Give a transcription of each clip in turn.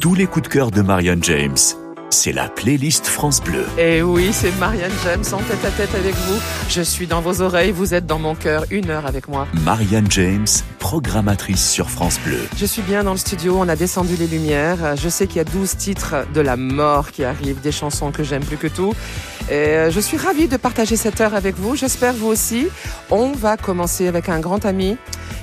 Tous, les coups de cœur de Marianne James. C'est la playlist France Bleu. Et oui, c'est Marianne James en tête à tête avec vous. Je suis dans vos oreilles, vous êtes dans mon cœur, une heure avec moi. Marianne James, programmatrice sur France Bleu. Je suis bien dans le studio, on a descendu les lumières. Je sais qu'il y a 12 titres de la mort qui arrivent, des chansons que j'aime plus que tout. Et euh, je suis ravie de partager cette heure avec vous. J'espère vous aussi. On va commencer avec un grand ami,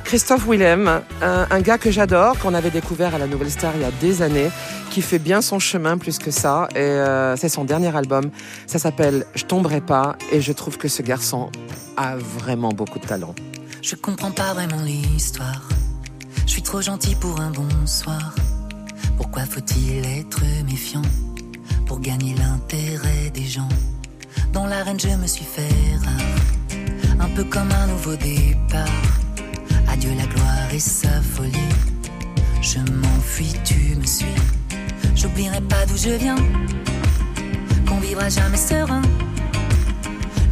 Christophe Willem, un, gars que j'adore, qu'on avait découvert à la Nouvelle Star il y a des années, qui fait bien son chemin plus que ça. Et euh, c'est son dernier album. Ça s'appelle Je tomberai pas. Et je trouve que ce garçon a vraiment beaucoup de talent. Je comprends pas vraiment l'histoire. Je suis trop gentil pour un bonsoir. Pourquoi faut-il être méfiant? Pour gagner l'intérêt des gens Dans l'arène, je me suis fait rare. Un peu comme un nouveau départ. Adieu la gloire et sa folie. Je m'enfuis, tu me suis. J'oublierai pas d'où je viens, qu'on vivra jamais serein.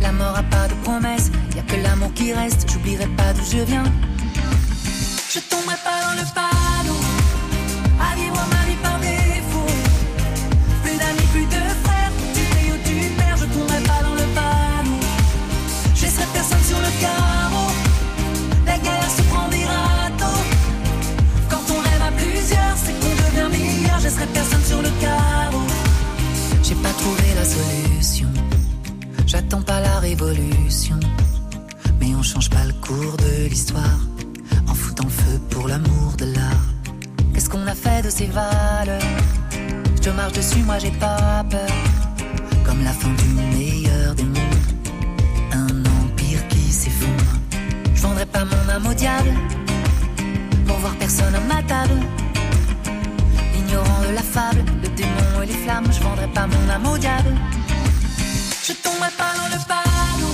La mort a pas de promesse, y a que l'amour qui reste. J'oublierai pas d'où je viens. Je tomberai pas dans le panneau, laisserai personne sur le carreau. J'ai pas trouvé la solution. J'attends pas la révolution. Mais on change pas le cours de l'histoire. En foutant le feu pour l'amour de l'art. Qu'est-ce qu'on a fait de ces valeurs? Je marche dessus, moi j'ai pas peur. Comme la fin du meilleur des mondes. Un empire qui s'effondre. Je vendrai pas mon âme au diable. Pour voir personne à ma table. De la fable, le démon et les flammes. Je vendrai pas mon âme au diable. Je tomberai pas dans le panneau,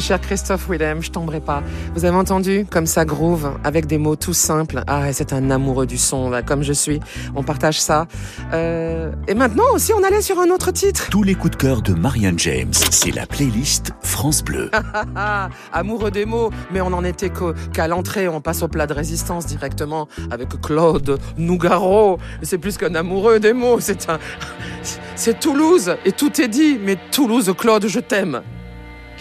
Cher Christophe Willem, je tomberai pas. Vous avez entendu? Comme ça groove avec des mots tout simples. Ah, c'est un amoureux du son, là, comme je suis. On partage ça. Euh, et maintenant aussi, on allait sur un autre titre. Tous les coups de cœur de Marianne James. C'est la playlist France Bleu. Amoureux des mots, mais on en était qu'à l'entrée, on passe au plat de résistance directement avec Claude Nougaro. C'est plus qu'un amoureux des mots, c'est un, c'est Toulouse et tout est dit. Mais Toulouse, Claude, je t'aime.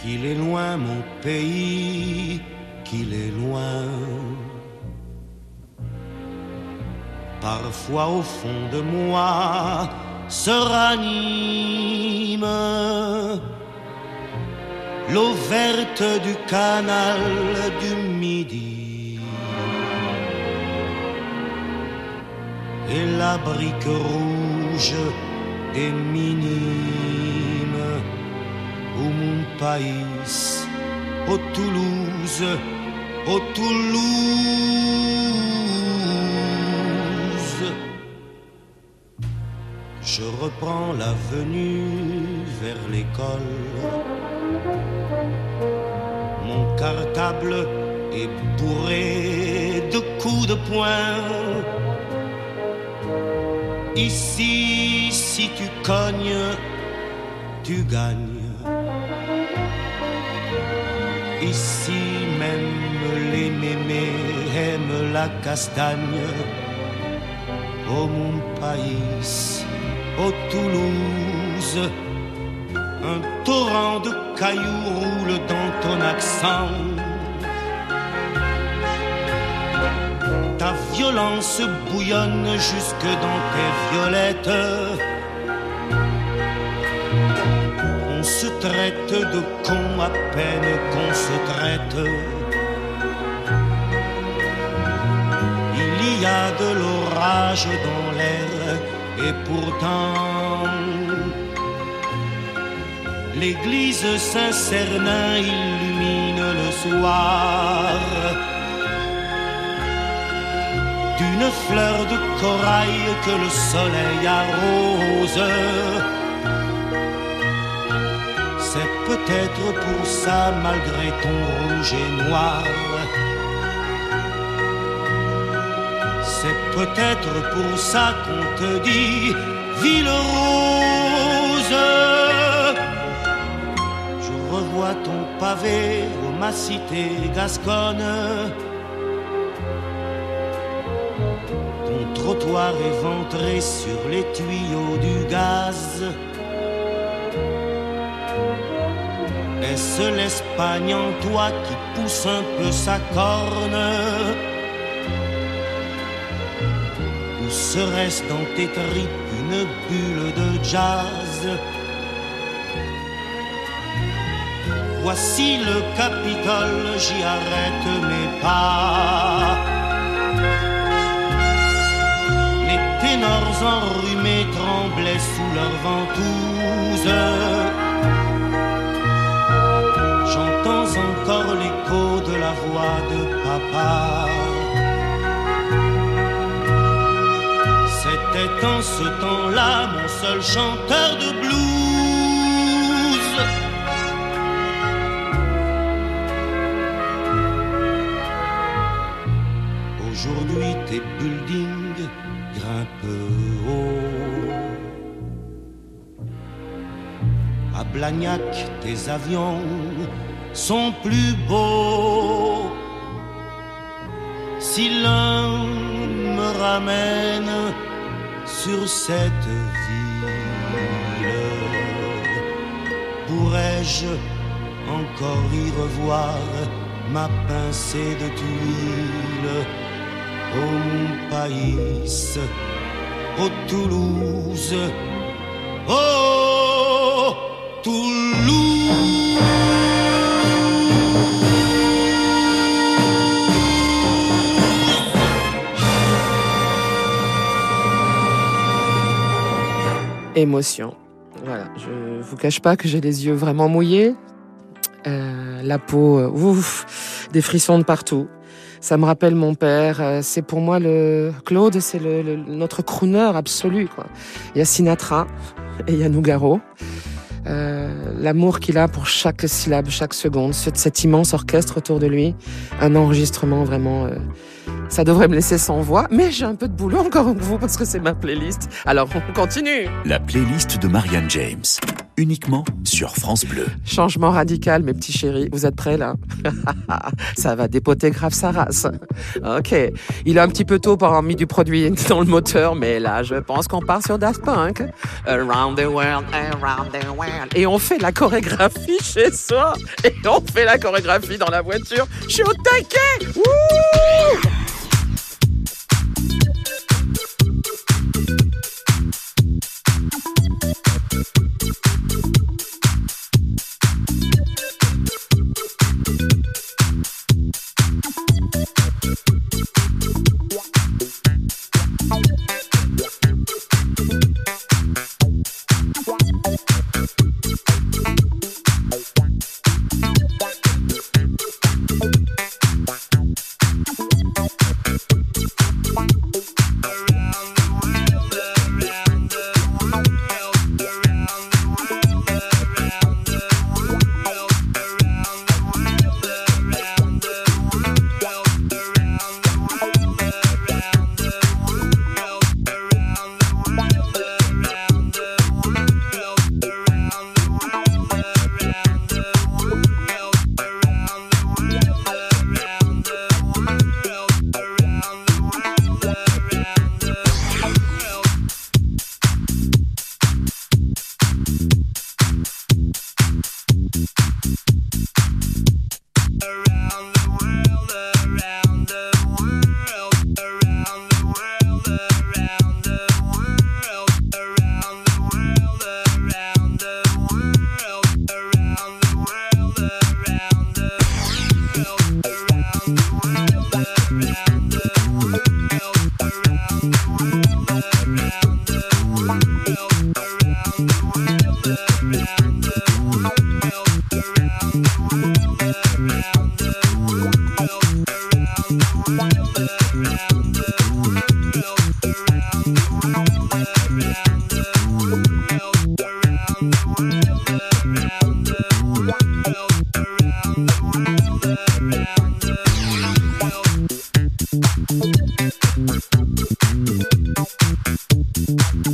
Qu'il est loin mon pays, qu'il est loin. Parfois au fond de moi se ranime l'eau verte du canal du Midi et la brique rouge des minimes au mon pays, au Toulouse, au Toulouse. Je reprends l'avenue vers l'école. Mon cartable est bourré de coups de poing. Ici, si tu cognes, tu gagnes. Ici même les mémés aiment la castagne. Au mon pays, au Toulouse, un torrent de cailloux roule dans ton accent. Ta violence bouillonne jusque dans tes violettes. Traite de con à peine qu'on se traite. Il y a de l'orage dans l'air et pourtant l'église Saint-Cernin illumine le soir d'une fleur de corail que le soleil arrose. Peut-être pour ça, malgré ton rouge et noir. C'est peut-être pour ça qu'on te dit ville rose. Je revois ton pavé ma cité gasconne. Ton trottoir éventré sur les tuyaux du gaz. Est-ce l'Espagne en toi qui pousse un peu sa corne Ou serait-ce dans tes tripes une bulle de jazz? Voici le Capitole, j'y arrête mes pas. Les ténors enrhumés tremblaient sous leurs ventouses. Encore l'écho de la voix de papa. C'était en ce temps-là mon seul chanteur de blues. Aujourd'hui tes buildings grimpent haut. À Blagnac, tes avions sont plus beaux. Si l'un me ramène sur cette ville, pourrais-je encore y revoir ma pincée de tuiles? Au mon pays, au Toulouse, oh Toulouse. Émotion. Voilà, je vous cache pas que j'ai les yeux vraiment mouillés, euh, la peau, euh, ouf, des frissons de partout. Ça me rappelle mon père. euh, C'est pour moi le Claude, c'est le, notre crooner absolu. Il y a Sinatra et il y a Nougaro. Euh, L'amour qu'il a pour chaque syllabe, chaque seconde, ce- cet immense orchestre autour de lui, un enregistrement vraiment. euh, ça devrait me laisser sans voix, mais j'ai un peu de boulot encore avec vous parce que c'est ma playlist. Alors on continue. La playlist de Marianne James. Uniquement sur France Bleu. Changement radical, mes petits chéris. Vous êtes prêts là? Ça va dépoter grave sa race. Ok. Il est un petit peu tôt pour avoir mis du produit dans le moteur, mais là, je pense qu'on part sur Daft Punk. Around the world, around the world. Et on fait la chorégraphie chez soi. Et on fait la chorégraphie dans la voiture. Je suis au taquet Wouh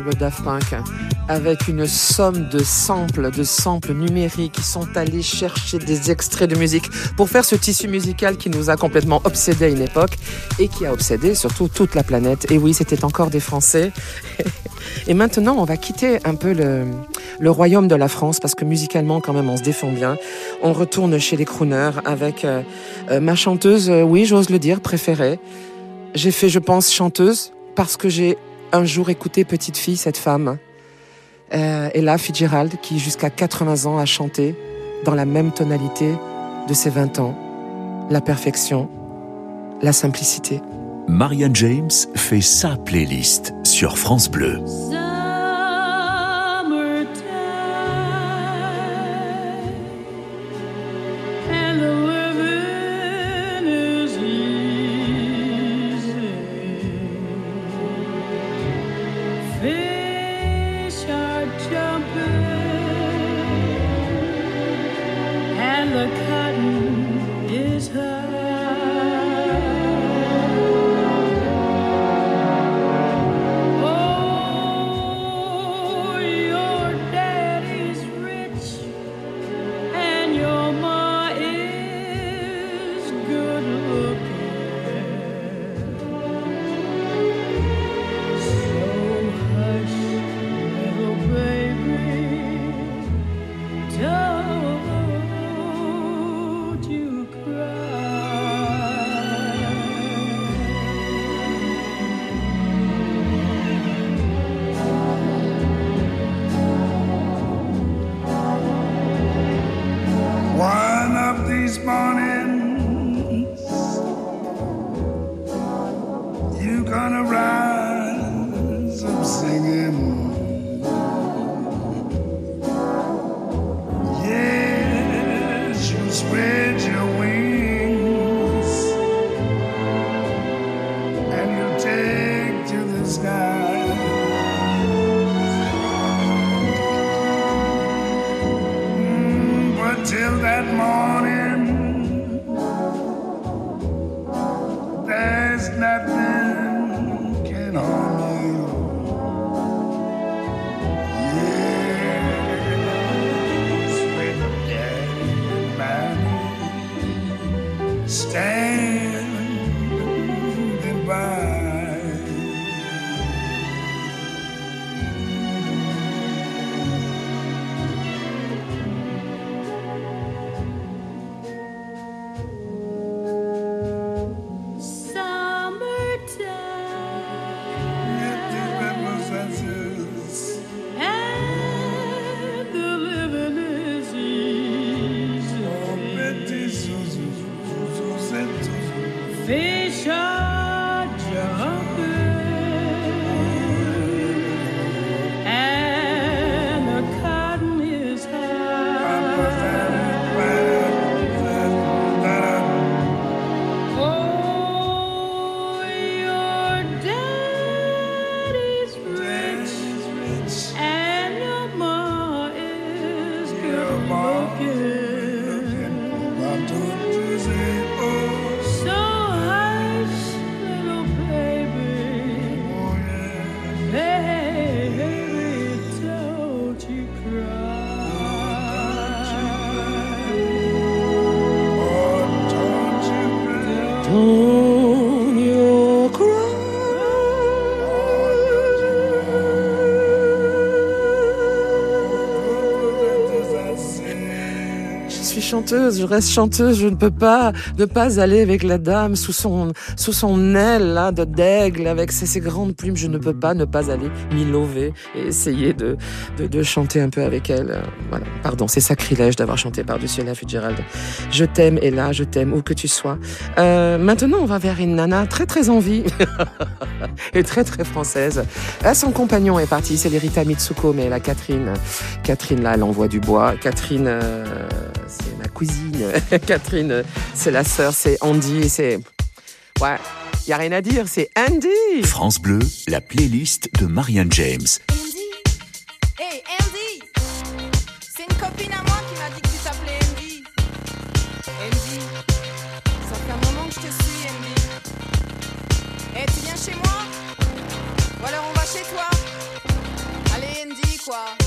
incroyable Daft Punk avec une somme de samples, de samples numériques qui sont allés chercher des extraits de musique pour faire ce tissu musical qui nous a complètement obsédé à une époque et qui a obsédé surtout toute la planète. Et oui, c'était encore des Français. Et maintenant, on va quitter un peu le, royaume de la France parce que musicalement, quand même, on se défend bien. On retourne chez les crooners avec euh, euh, ma chanteuse, euh, oui, j'ose le dire, préférée. J'ai fait, je pense, chanteuse parce que j'ai un jour écouté Petite fille, cette femme. Euh, Ella Fitzgerald, qui jusqu'à 80 ans a chanté dans la même tonalité de ses 20 ans. La perfection, la simplicité. Marianne James fait sa playlist sur France Bleu. Chanteuse, je reste chanteuse, je ne peux pas ne pas aller avec la dame sous son, sous son aile de d'aigle avec ses, ses, grandes plumes. Je ne peux pas ne pas aller m'y lever et essayer de, de, de, chanter un peu avec elle. Voilà, pardon, c'est sacrilège d'avoir chanté par-dessus la Fitzgerald. Je t'aime, et là, je t'aime, où que tu sois. Euh, maintenant, on va vers une nana très très en vie et très très française. Là, son compagnon est parti, c'est l'Erita Mitsuko, mais la Catherine, Catherine là, elle envoie du bois. Catherine, euh, cousine. Catherine, c'est la sœur, c'est Andy, c'est ouais. Y a rien à dire, c'est Andy. France Bleu, la playlist de Marianne James. Andy, hey Andy, c'est une copine à moi qui m'a dit que tu t'appelais Andy. Andy, ça fait un moment que je te suis, Andy. Eh, tu viens chez moi? Ou alors on va chez toi? Allez, Andy, quoi.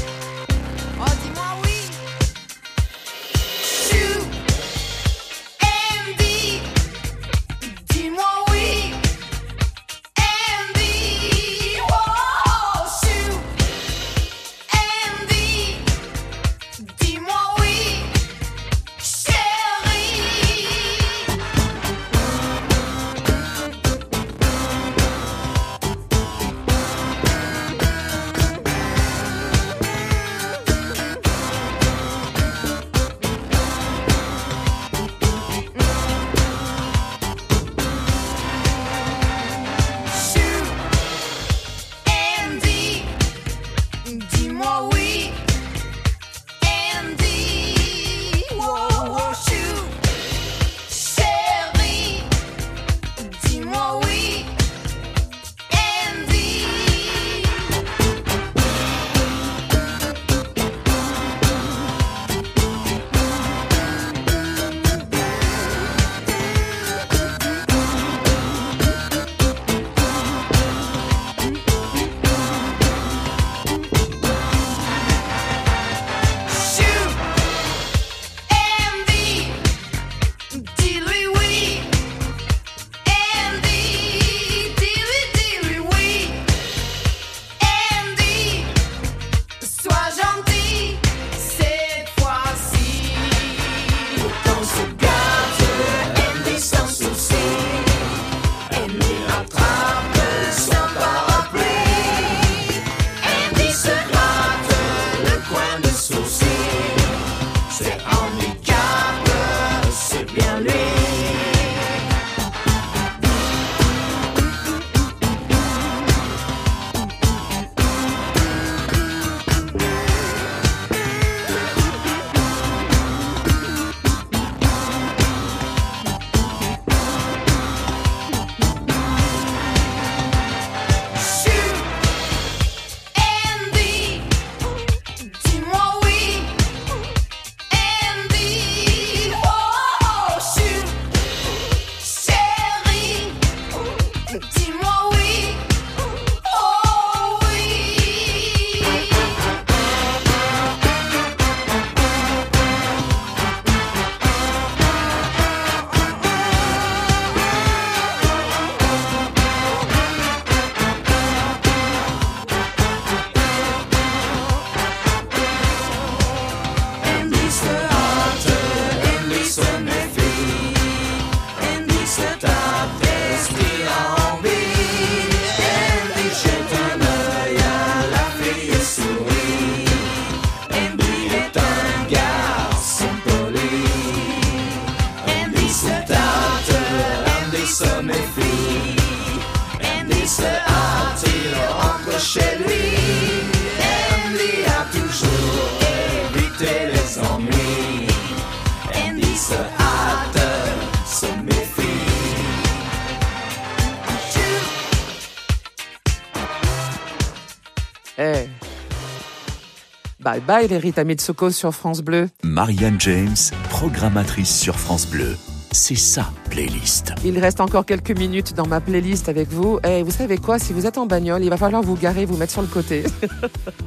Les Rita Mitsuko sur France Bleu. Marianne James, programmatrice sur France Bleu. C'est sa playlist. Il reste encore quelques minutes dans ma playlist avec vous. Et vous savez quoi? Si vous êtes en bagnole, il va falloir vous garer, vous mettre sur le côté.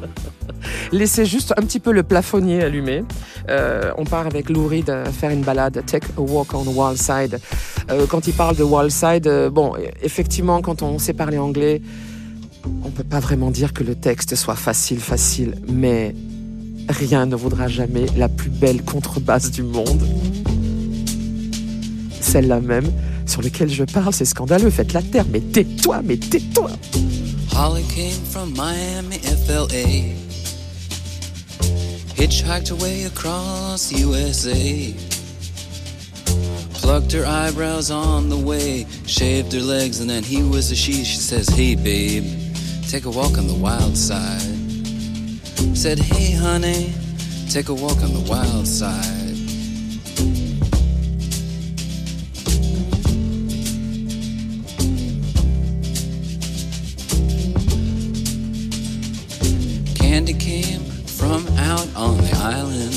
Laissez juste un petit peu le plafonnier allumé. Euh, on part avec Lou Reed euh, faire une balade, Take a Walk on Wall Side. Euh, quand il parle de Wall Side, euh, bon, effectivement, quand on sait parler anglais, on peut pas vraiment dire que le texte soit facile, facile, mais rien ne vaudra jamais la plus belle contrebasse du monde. Celle-là même sur laquelle je parle, c'est scandaleux. Faites la terre, mais tais-toi, mais tais-toi. Holly came from Miami, FLA. Hitchhiked away across USA. Plucked her eyebrows on the way, shaved her legs, and then he was a she. She says, Hey, babe, take a walk on the wild side. Said, Hey, honey, take a walk on the wild side. Candy came from out on the island.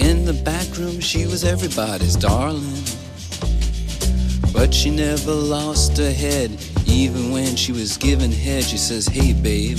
In the back room, she was everybody's darling. But she never lost her head, even when she was given head. She says, Hey, babe,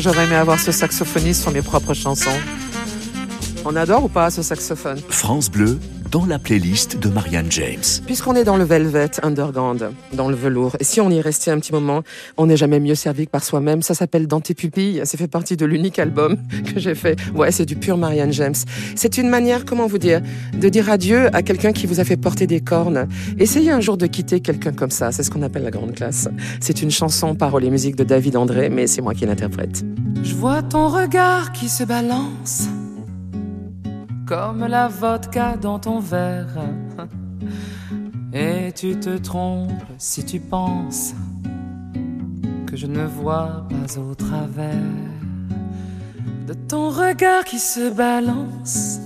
j'aurais aimé avoir ce saxophoniste sur mes propres chansons. On adore ou pas ce saxophone? France Bleu, dans la playlist de Marianne James. Puisqu'on est dans le velvet underground, dans le velours, et si on y restait un petit moment, on n'est jamais mieux servi que par soi-même. Ça s'appelle Dans tes pupilles. Ça fait partie de l'unique album que j'ai fait. Ouais, c'est du pur Marianne James. C'est une manière, comment vous dire, de dire adieu à quelqu'un qui vous a fait porter des cornes. Essayez un jour de quitter quelqu'un comme ça. C'est ce qu'on appelle la grande classe. C'est une chanson, parole et musique de David André, mais c'est moi qui l'interprète. Je vois ton regard qui se balance comme la vodka dans ton verre. Et tu te trompes si tu penses que je ne vois pas au travers de ton regard qui se balance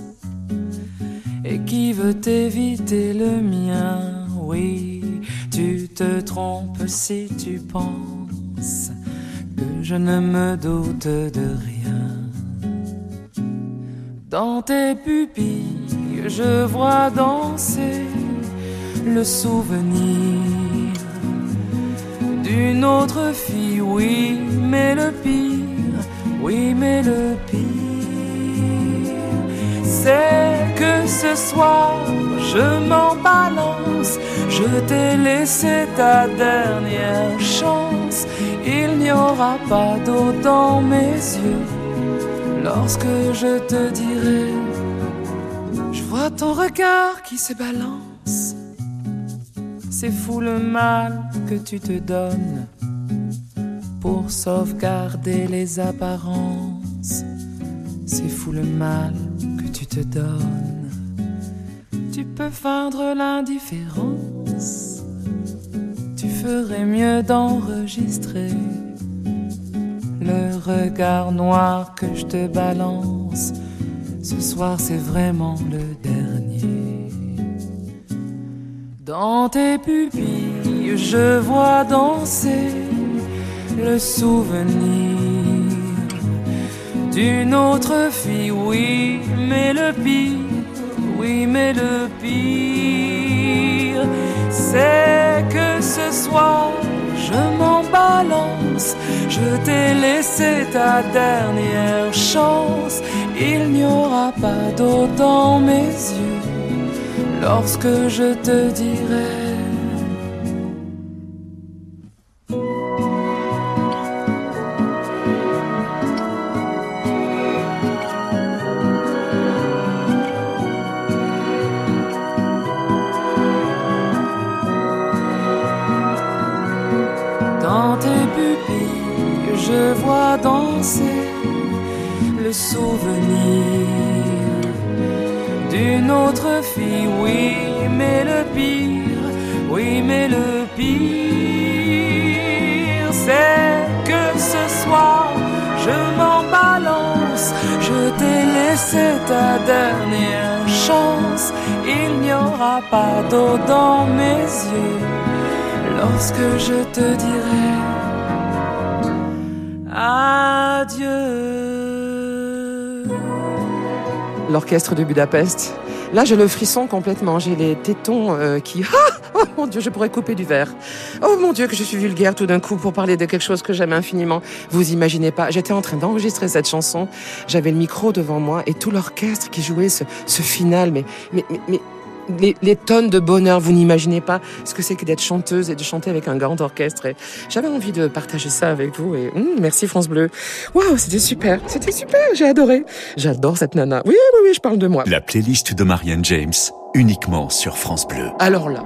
et qui veut éviter le mien. Oui, tu te trompes si tu penses que je ne me doute de rien. Dans tes pupilles, je vois danser le souvenir d'une autre fille, oui, mais le pire, oui, mais le pire, c'est que ce soir, je m'en balance, je t'ai laissé ta dernière chance, il n'y aura pas d'eau dans mes yeux lorsque je te dirai, je vois ton regard qui se balance c'est fou le mal que tu te donnes pour sauvegarder les apparences. C'est fou le mal que tu te donnes. Tu peux feindre l'indifférence. Tu ferais mieux d'enregistrer le regard noir que je te balance. Ce soir, c'est vraiment le dernier. Dans tes pupilles, je vois danser le souvenir d'une autre fille. Oui, mais le pire, oui, mais le pire, c'est que ce soir, je m'en balance. Je t'ai laissé ta dernière chance. Il n'y aura pas d'eau dans mes yeux lorsque je te dirai. Ta dernière chance, il n'y aura pas d'eau dans mes yeux lorsque je te dirai adieu l'orchestre de Budapest. Là, j'ai le frisson complètement. J'ai les tétons euh, qui... Mon Dieu, je pourrais couper du verre. Oh mon Dieu, que je suis vulgaire tout d'un coup pour parler de quelque chose que j'aime infiniment. Vous imaginez pas. J'étais en train d'enregistrer cette chanson. J'avais le micro devant moi et tout l'orchestre qui jouait ce, ce final. Mais, mais, mais, mais les, tonnes de bonheur. Vous n'imaginez pas ce que c'est que d'être chanteuse et de chanter avec un grand orchestre. J'avais envie de partager ça avec vous. Et hum, merci France Bleu. Waouh, c'était super. C'était super. J'ai adoré. J'adore cette nana. Oui, oui, oui, je parle de moi. La playlist de Marianne James uniquement sur France Bleu. Alors là,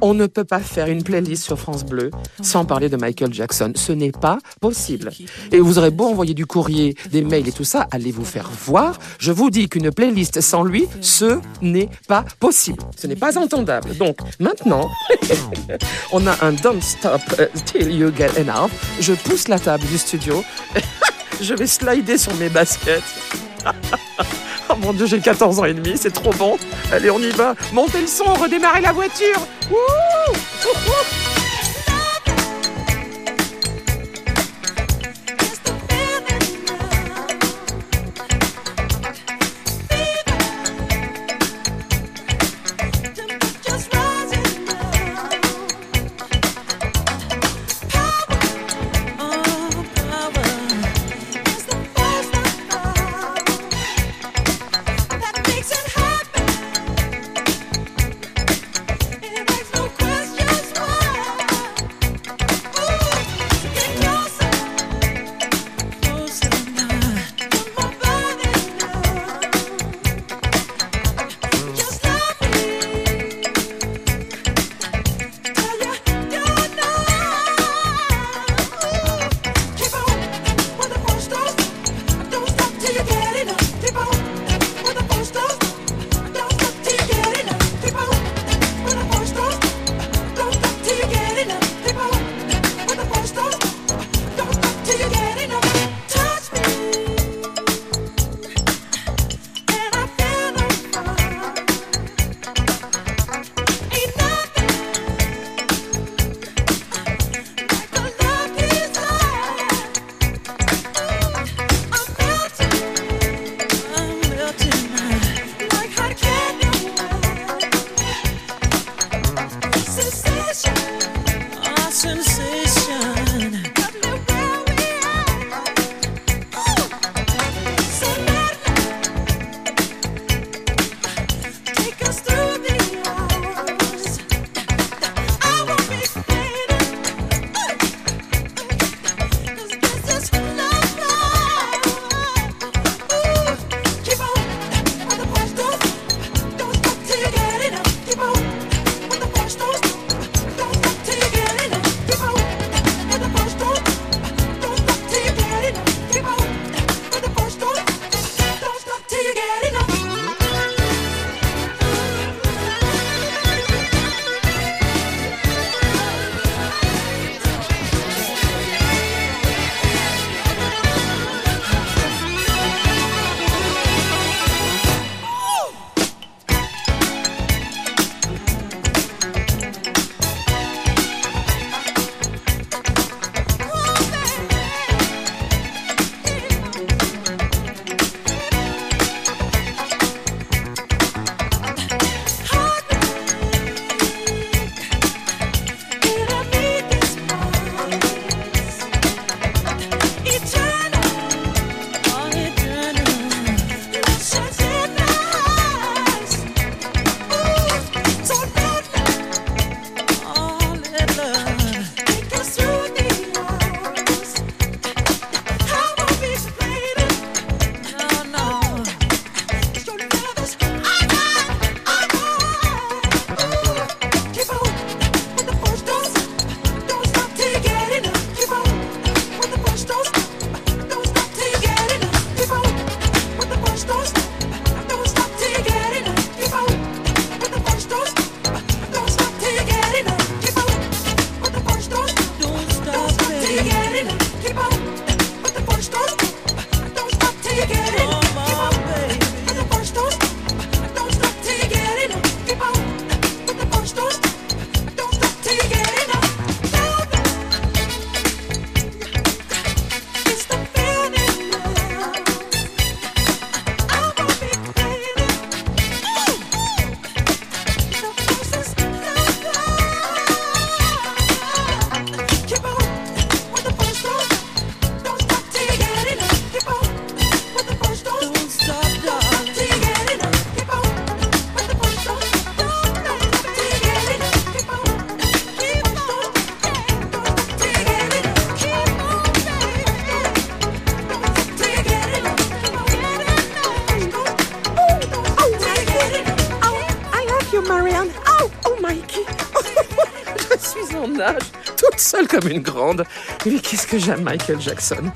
on ne peut pas faire une playlist sur France Bleu sans parler de Michael Jackson. Ce n'est pas possible. Et vous aurez beau envoyer du courrier, des mails et tout ça, allez vous faire voir. Je vous dis qu'une playlist sans lui, ce n'est pas possible. Ce n'est pas entendable. Donc maintenant, on a un Don't Stop uh, Till You Get Enough. Je pousse la table du studio. Je vais slider sur mes baskets. Oh mon dieu, j'ai 14 ans et demi, c'est trop bon. Allez, on y va. Montez le son, redémarrez la voiture. Nage, toute seule comme une grande. Mais qu'est-ce que j'aime Michael Jackson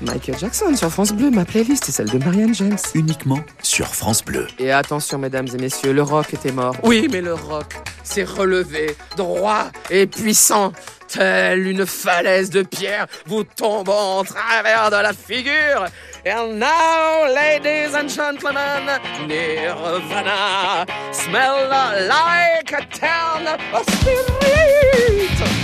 Michael Jackson sur France Bleu, ma playlist est celle de Marianne James. Uniquement sur France Bleu. Et attention, mesdames et messieurs, le rock était mort. Oui, mais le rock s'est relevé, droit et puissant. Telle une falaise de pierre vous tombant en travers de la figure. And now, ladies and gentlemen, Nirvana smell like a town of spirit.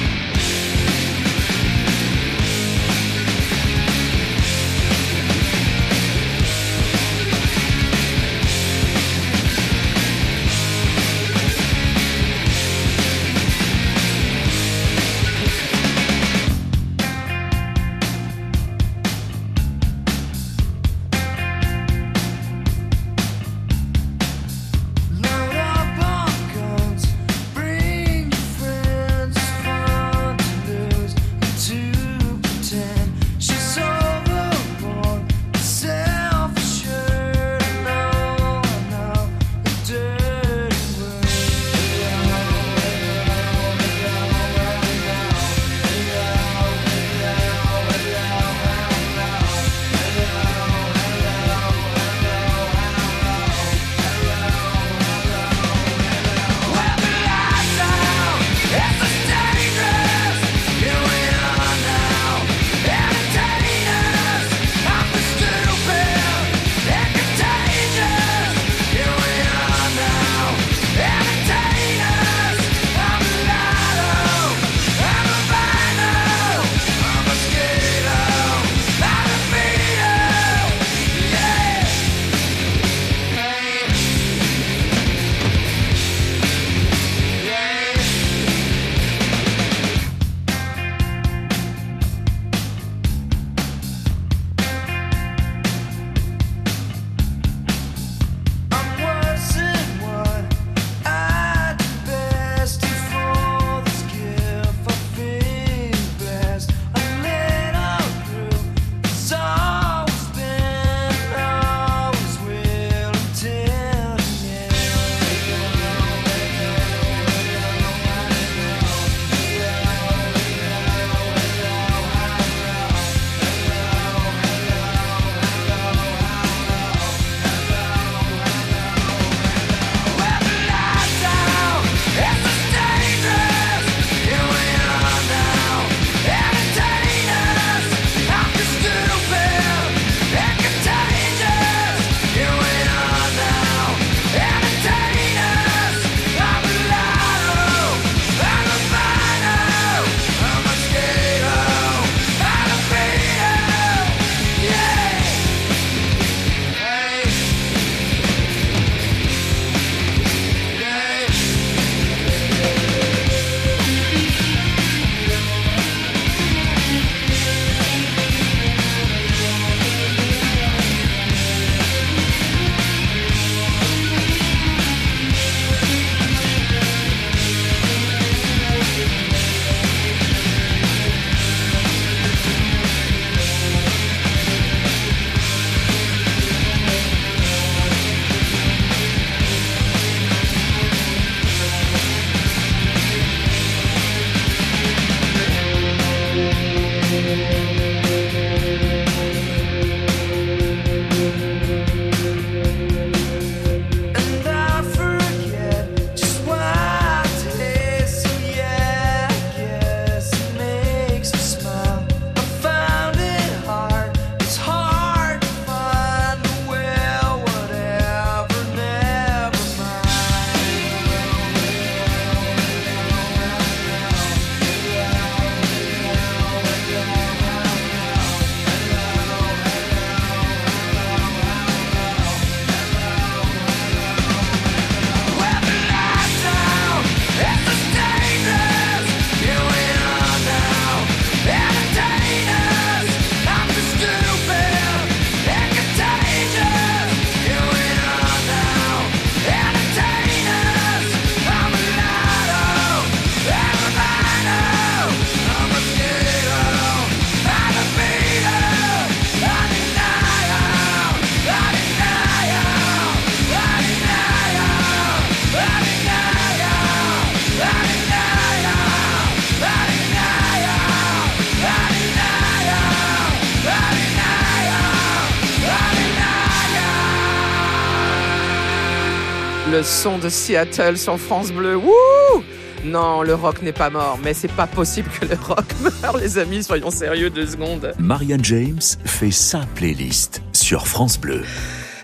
Le son de Seattle sur France Bleu. Wouh non, le rock n'est pas mort, mais c'est pas possible que le rock meure, les amis, soyons sérieux deux secondes. Marianne James fait sa playlist sur France Bleu.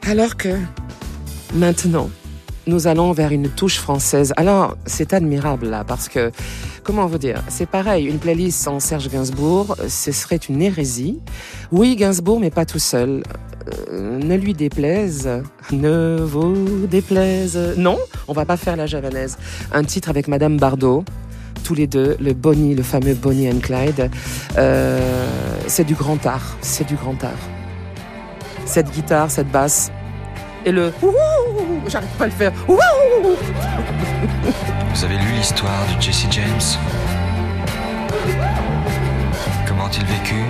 Alors que maintenant, nous allons vers une touche française. Alors, c'est admirable là, parce que, comment vous dire, c'est pareil, une playlist sans Serge Gainsbourg, ce serait une hérésie. Oui, Gainsbourg, mais pas tout seul. Euh, ne lui déplaise, ne vous déplaise. Non, on va pas faire la javanaise. Un titre avec Madame Bardot, tous les deux, le Bonnie, le fameux Bonnie and Clyde. Euh, c'est du grand art, c'est du grand art. Cette guitare, cette basse, et le j'arrive pas à le faire. Vous avez lu l'histoire de Jesse James? Comment il vécut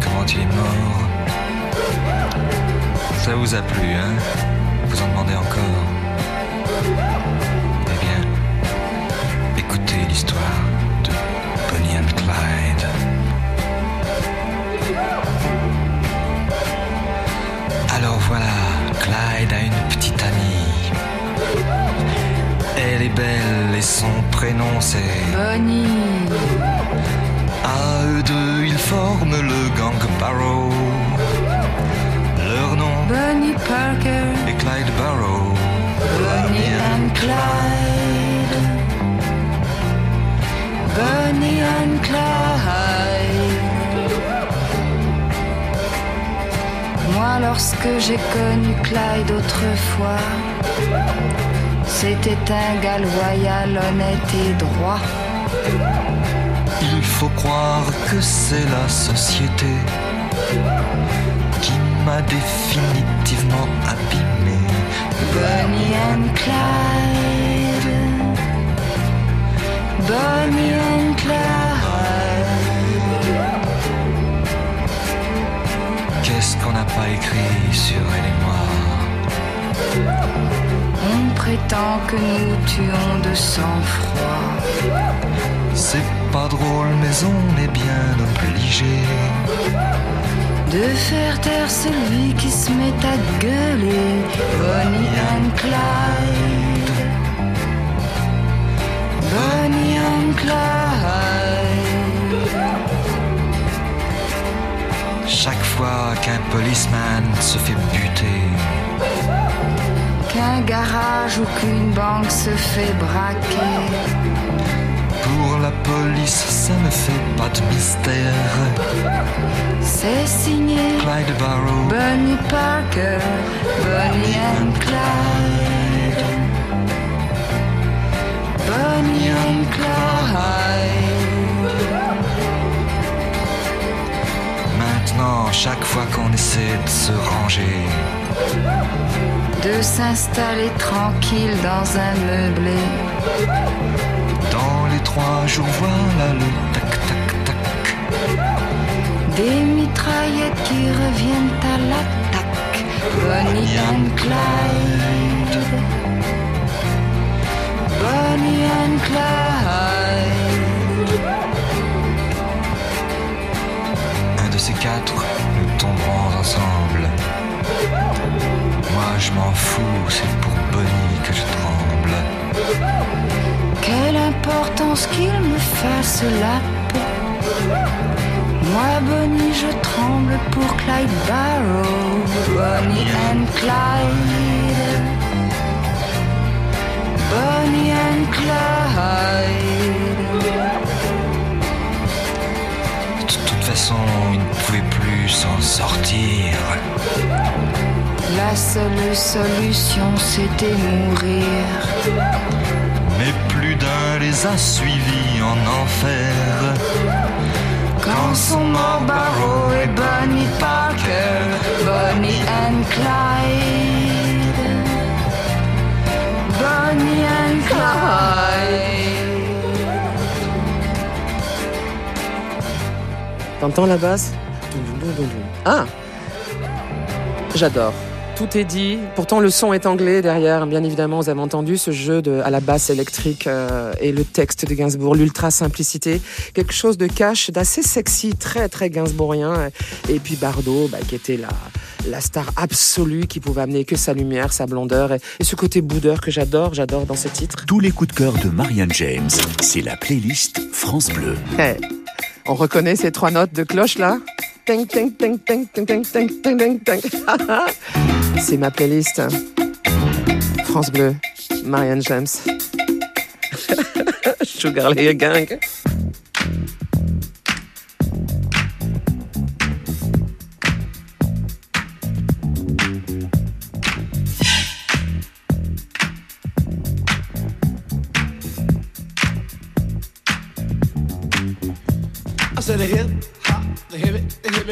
Comment il est mort? Ça vous a plu, hein Vous en demandez encore Eh bien, écoutez l'histoire Lorsque j'ai connu Clyde autrefois, c'était un gars loyal, honnête et droit. Il faut croire que c'est la société qui m'a définitivement abîmé. Bonnie and Clyde. Bonnie and Clyde. Pas écrit sur elle et moi On prétend que nous tuons de sang-froid. C'est pas drôle, mais on est bien obligé de faire taire celui qui se met à gueuler. Bonnie and Clyde. Bonnie and Clyde. Fois qu'un policeman se fait buter, qu'un garage ou qu'une banque se fait braquer. Pour la police, ça ne fait pas de mystère. C'est signé Clyde Barrow, Bonnie Parker, Bonnie and Clyde. Bonnie and Clyde. Maintenant, chaque fois qu'on essaie de se ranger, de s'installer tranquille dans un meublé. Dans les trois jours, voilà le tac tac tac. Des mitraillettes qui reviennent à l'attaque. Bonnie and Clyde. Bonnie and Clyde. Ces quatre, nous tomberons ensemble. Moi je m'en fous, c'est pour Bonnie que je tremble. Quelle importance qu'il me fasse la peau. Moi, Bonnie, je tremble pour Clyde Barrow. Bonnie and Clyde. Bonnie and Clyde. Façon, il ne pouvait plus s'en sortir. La seule solution, c'était mourir. Mais plus d'un les a suivis en enfer. Quand sont morts Barrow et Bonnie Parker, Bonnie and Clyde. Bonnie and Clyde. T'entends la basse Ah J'adore. tout est dit. Pourtant, le son est anglais derrière. Bien évidemment, vous avez entendu ce jeu de, à la basse électrique euh, et le texte de Gainsbourg, l'ultra simplicité. Quelque chose de cash, d'assez sexy, très très gainsbourgien. Et puis Bardot, bah, qui était la, la star absolue, qui pouvait amener que sa lumière, sa blondeur et, ce côté boudeur que j'adore, j'adore dans ce titre. Tous les coups de cœur de Marianne James, c'est la playlist France Bleu. Hey, on reconnaît ces trois notes de cloche là c'est ma playlist. France Bleu, Marianne James. Sugar Gang.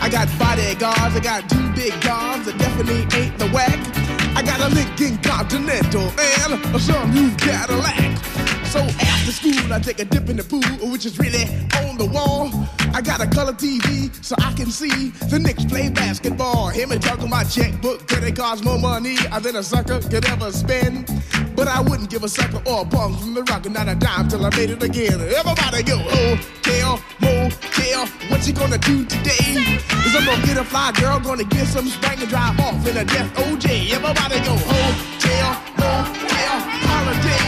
I got bodyguards, I got two big guns that definitely ain't the whack. I got a Lincoln Continental and a sunroof Cadillac. So after school, I take a dip in the pool, which is really on the wall. I got a color TV so I can see the Knicks play basketball. Him and talking my checkbook, could it cost more money than a sucker could ever spend? But I wouldn't give a sucker or a bum from the rock, and not a dime till I made it again. Everybody go, oh, hotel, motel, what you gonna do today? Is I'm gonna get a fly girl, gonna get some spank and drive off in a death OJ. Everybody go, oh, hotel, motel, holiday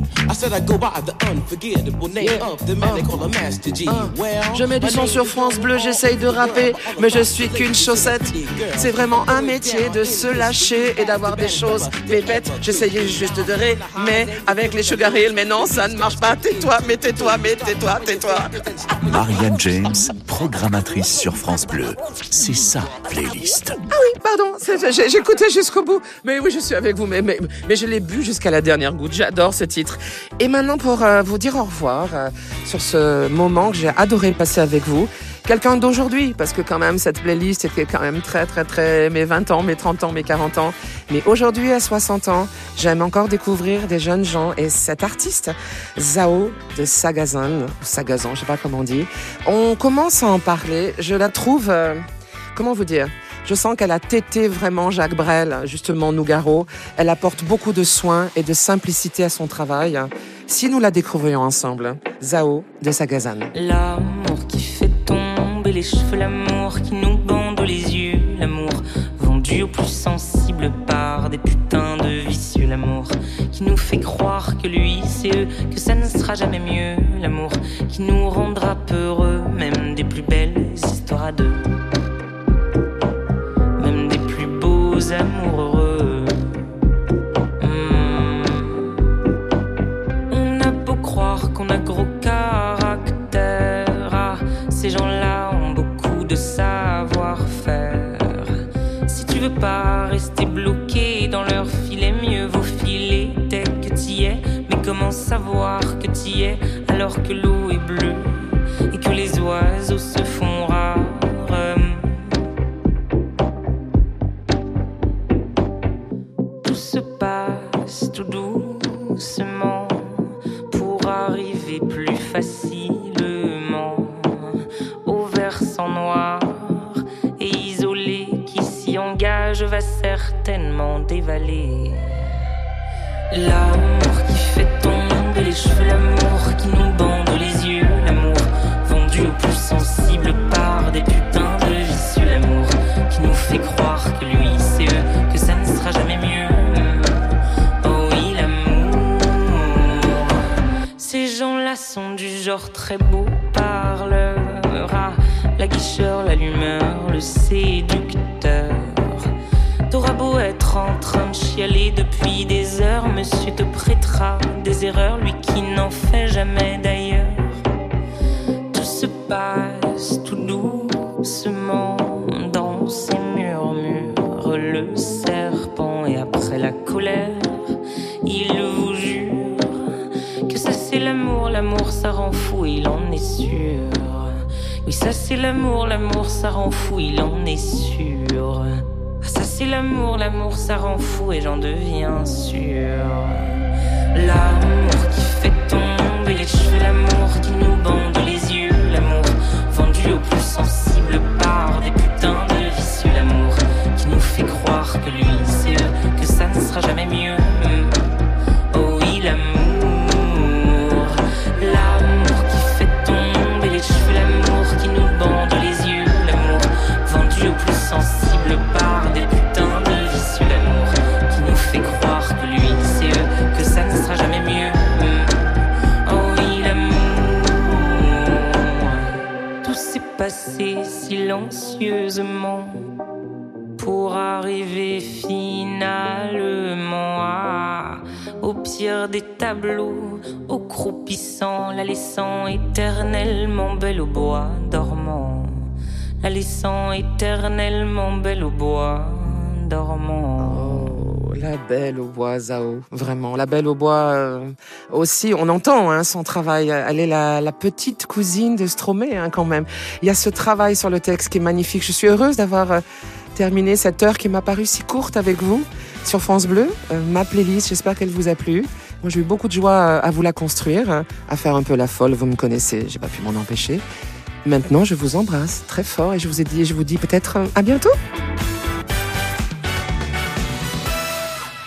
I said I go by the unforgettable name Yeah. of the man they call a Master G. Well, Je mets du son sur France Bleu, j'essaye de rapper, mais je suis qu'une chaussette. C'est vraiment un métier de se lâcher et d'avoir des choses pépettes. J'essayais juste de rire, mais avec les Sugar Hill, mais non, ça ne marche pas. Tais-toi, mais tais-toi, mais tais-toi, tais-toi. Marianne James, programmatrice sur France Bleu. C'est sa playlist. Ah oui, pardon, j'écoutais jusqu'au bout. Mais oui, je suis avec vous, mais, mais, mais je l'ai bu jusqu'à la dernière goutte. J'adore ce titre. Et maintenant, pour euh, vous dire au revoir euh, sur ce moment que j'ai adoré passer avec vous, quelqu'un d'aujourd'hui, parce que quand même, cette playlist était quand même très, très, très, mes 20 ans, mes 30 ans, mes 40 ans. Mais aujourd'hui, à 60 ans, j'aime encore découvrir des jeunes gens. Et cet artiste, Zao de Sagazan, ou Sagazan, je sais pas comment on dit, on commence à en parler. Je la trouve, euh, comment vous dire? Je sens qu'elle a tété vraiment Jacques Brel, justement Nougaro. Elle apporte beaucoup de soins et de simplicité à son travail. Si nous la découvrions ensemble, Zao de Sagazan. L'amour qui fait tomber les cheveux, l'amour qui nous bande les yeux, l'amour vendu aux plus sensibles par des putains de vicieux, l'amour qui nous fait croire que lui c'est eux, que ça ne sera jamais mieux, l'amour qui nous rendra peureux, même des plus belles histoires à deux, croire qu'on a gros caractère, ah, ces gens-là ont beaucoup de savoir-faire. Si tu veux pas rester bloqué dans leur filet, mieux vaut filer dès que t'y es. Mais comment savoir que t'y es alors que l'eau est bleue? Ça rend fou, il en est sûr. Ah, ça c'est l'amour, l'amour ça rend fou et j'en deviens sûr. L'amour qui fait tomber les cheveux, l'amour qui nous bande les yeux, l'amour vendu au plus sensible par des putains de vicieux, l'amour qui nous fait croire que lui au croupissant, la laissant éternellement belle au bois dormant, la laissant éternellement belle au bois dormant. Oh, la belle au bois, Zao. Vraiment, la belle au bois euh, aussi. On entend hein, son travail. Elle est la, la petite cousine de Stromae hein, quand même. Il y a ce travail sur le texte qui est magnifique. Je suis heureuse d'avoir euh, terminé cette heure qui m'a paru si courte avec vous sur France Bleu. Euh, ma playlist, j'espère qu'elle vous a plu. Moi, j'ai eu beaucoup de joie à vous la construire, à faire un peu la folle. Vous me connaissez, j'ai pas pu m'en empêcher. Maintenant, je vous embrasse très fort et je vous ai dit, je vous dis peut-être euh, à bientôt.